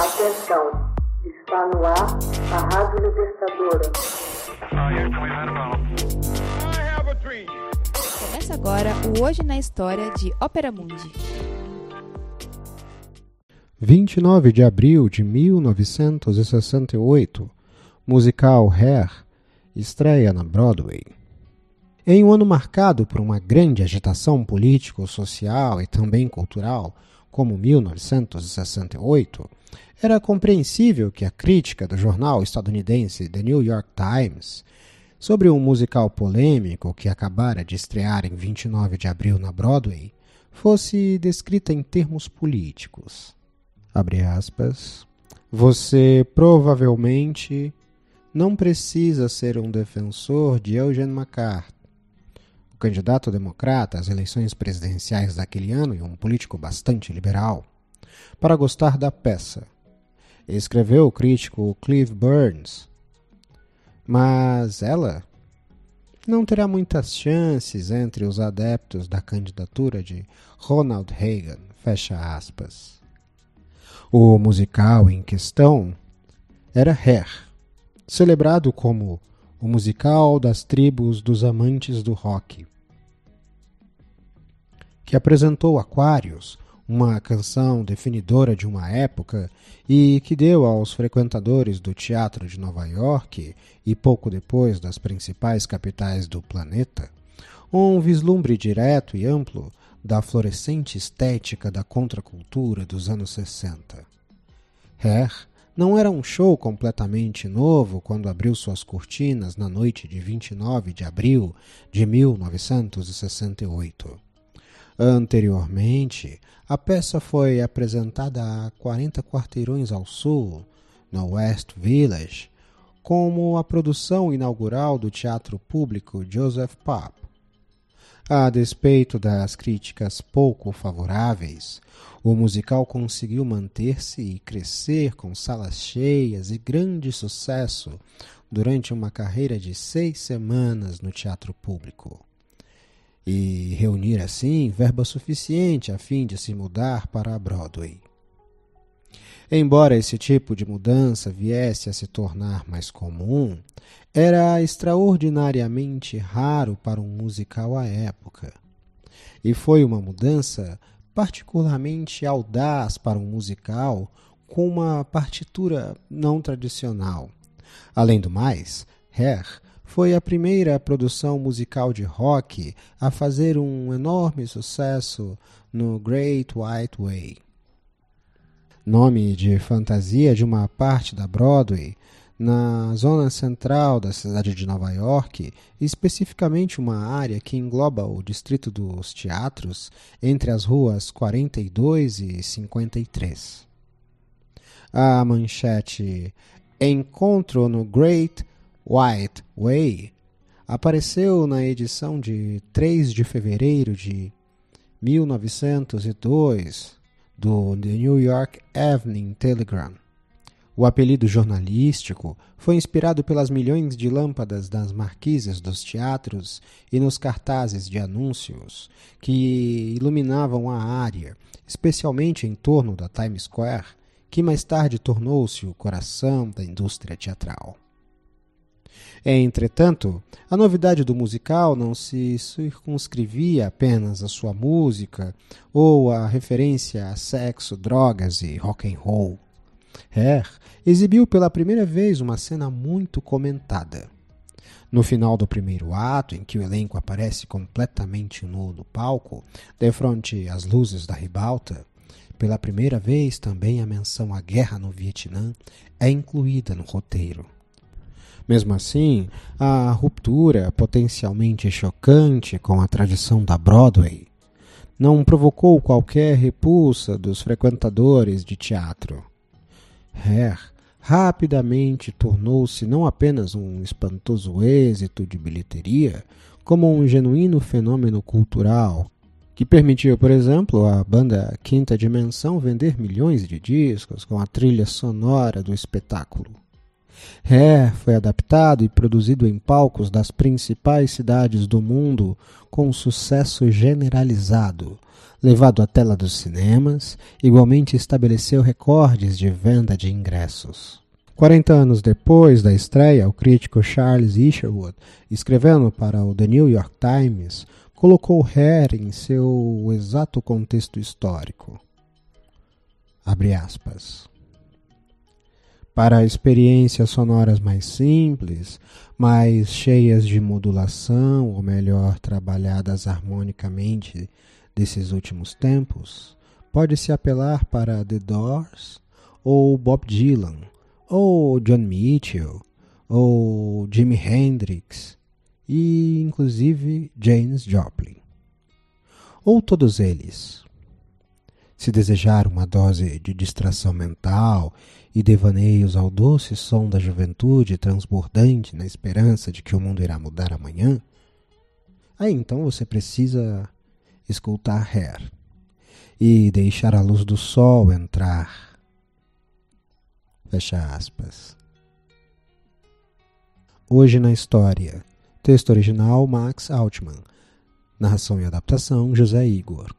Atenção, está no ar a Rádio Libertadora. Começa agora o Hoje na História de Ópera Mundi. 29 de abril de 1968, musical Hair estreia na Broadway. Em um ano marcado por uma grande agitação político-social e também cultural, como 1968, era compreensível que a crítica do jornal estadunidense The New York Times sobre um musical polêmico que acabara de estrear em 29 de abril na Broadway fosse descrita em termos políticos. Aspas. Você provavelmente não precisa ser um defensor de Eugene McCarthy, candidato democrata às eleições presidenciais daquele ano e um político bastante liberal, para gostar da peça. Escreveu o crítico Clive Burns. Mas ela não terá muitas chances entre os adeptos da candidatura de Ronald Reagan. Fecha aspas. O musical em questão era Hair, celebrado como o musical das tribos dos amantes do rock que apresentou Aquários, uma canção definidora de uma época e que deu aos frequentadores do teatro de Nova York e pouco depois das principais capitais do planeta um vislumbre direto e amplo da florescente estética da contracultura dos anos 60. Hair não era um show completamente novo quando abriu suas cortinas na noite de 29 de abril de 1968. Anteriormente, a peça foi apresentada a 40 quarteirões ao sul, no West Village, como a produção inaugural do teatro público Joseph Pop. A despeito das críticas pouco favoráveis, o musical conseguiu manter-se e crescer com salas cheias e grande sucesso durante uma carreira de seis semanas no teatro público e reunir assim verba suficiente a fim de se mudar para a Broadway. Embora esse tipo de mudança viesse a se tornar mais comum, era extraordinariamente raro para um musical à época. E foi uma mudança particularmente audaz para um musical com uma partitura não tradicional. Além do mais, Hair foi a primeira produção musical de rock a fazer um enorme sucesso no Great White Way. Nome de fantasia de uma parte da Broadway na zona central da cidade de Nova York, especificamente uma área que engloba o distrito dos teatros entre as ruas 42 e 53. A manchete Encontro no Great White Way apareceu na edição de 3 de fevereiro de 1902 do The New York Evening Telegram. O apelido jornalístico foi inspirado pelas milhões de lâmpadas das marquises dos teatros e nos cartazes de anúncios que iluminavam a área, especialmente em torno da Times Square, que mais tarde tornou-se o coração da indústria teatral. Entretanto, a novidade do musical não se circunscrevia apenas à sua música ou à referência a sexo, drogas e rock and roll. Hair exibiu pela primeira vez uma cena muito comentada. No final do primeiro ato, em que o elenco aparece completamente nu no palco, defronte às luzes da ribalta, pela primeira vez também a menção à guerra no Vietnã é incluída no roteiro. Mesmo assim, a ruptura potencialmente chocante com a tradição da Broadway não provocou qualquer repulsa dos frequentadores de teatro. Hair rapidamente tornou-se não apenas um espantoso êxito de bilheteria, como um genuíno fenômeno cultural que permitiu, por exemplo, à banda Quinta Dimensão vender milhões de discos com a trilha sonora do espetáculo. É, foi adaptado e produzido em palcos das principais cidades do mundo com sucesso generalizado, levado à tela dos cinemas, igualmente estabeleceu recordes de venda de ingressos. 40 anos depois da estreia, o crítico Charles Isherwood, escrevendo para o The New York Times, colocou Hair em seu exato contexto histórico. Abre aspas. Para experiências sonoras mais simples, mais cheias de modulação, ou melhor, trabalhadas harmonicamente desses últimos tempos, pode-se apelar para The Doors ou Bob Dylan ou John Mitchell, ou Jimi Hendrix, e inclusive James Joplin. Ou todos eles. Se desejar uma dose de distração mental e devaneios ao doce som da juventude transbordante na esperança de que o mundo irá mudar amanhã, aí então você precisa escutar Hair e deixar a luz do sol entrar Fecha aspas. Hoje na história. Texto original Max Altman. Narração e adaptação José Igor.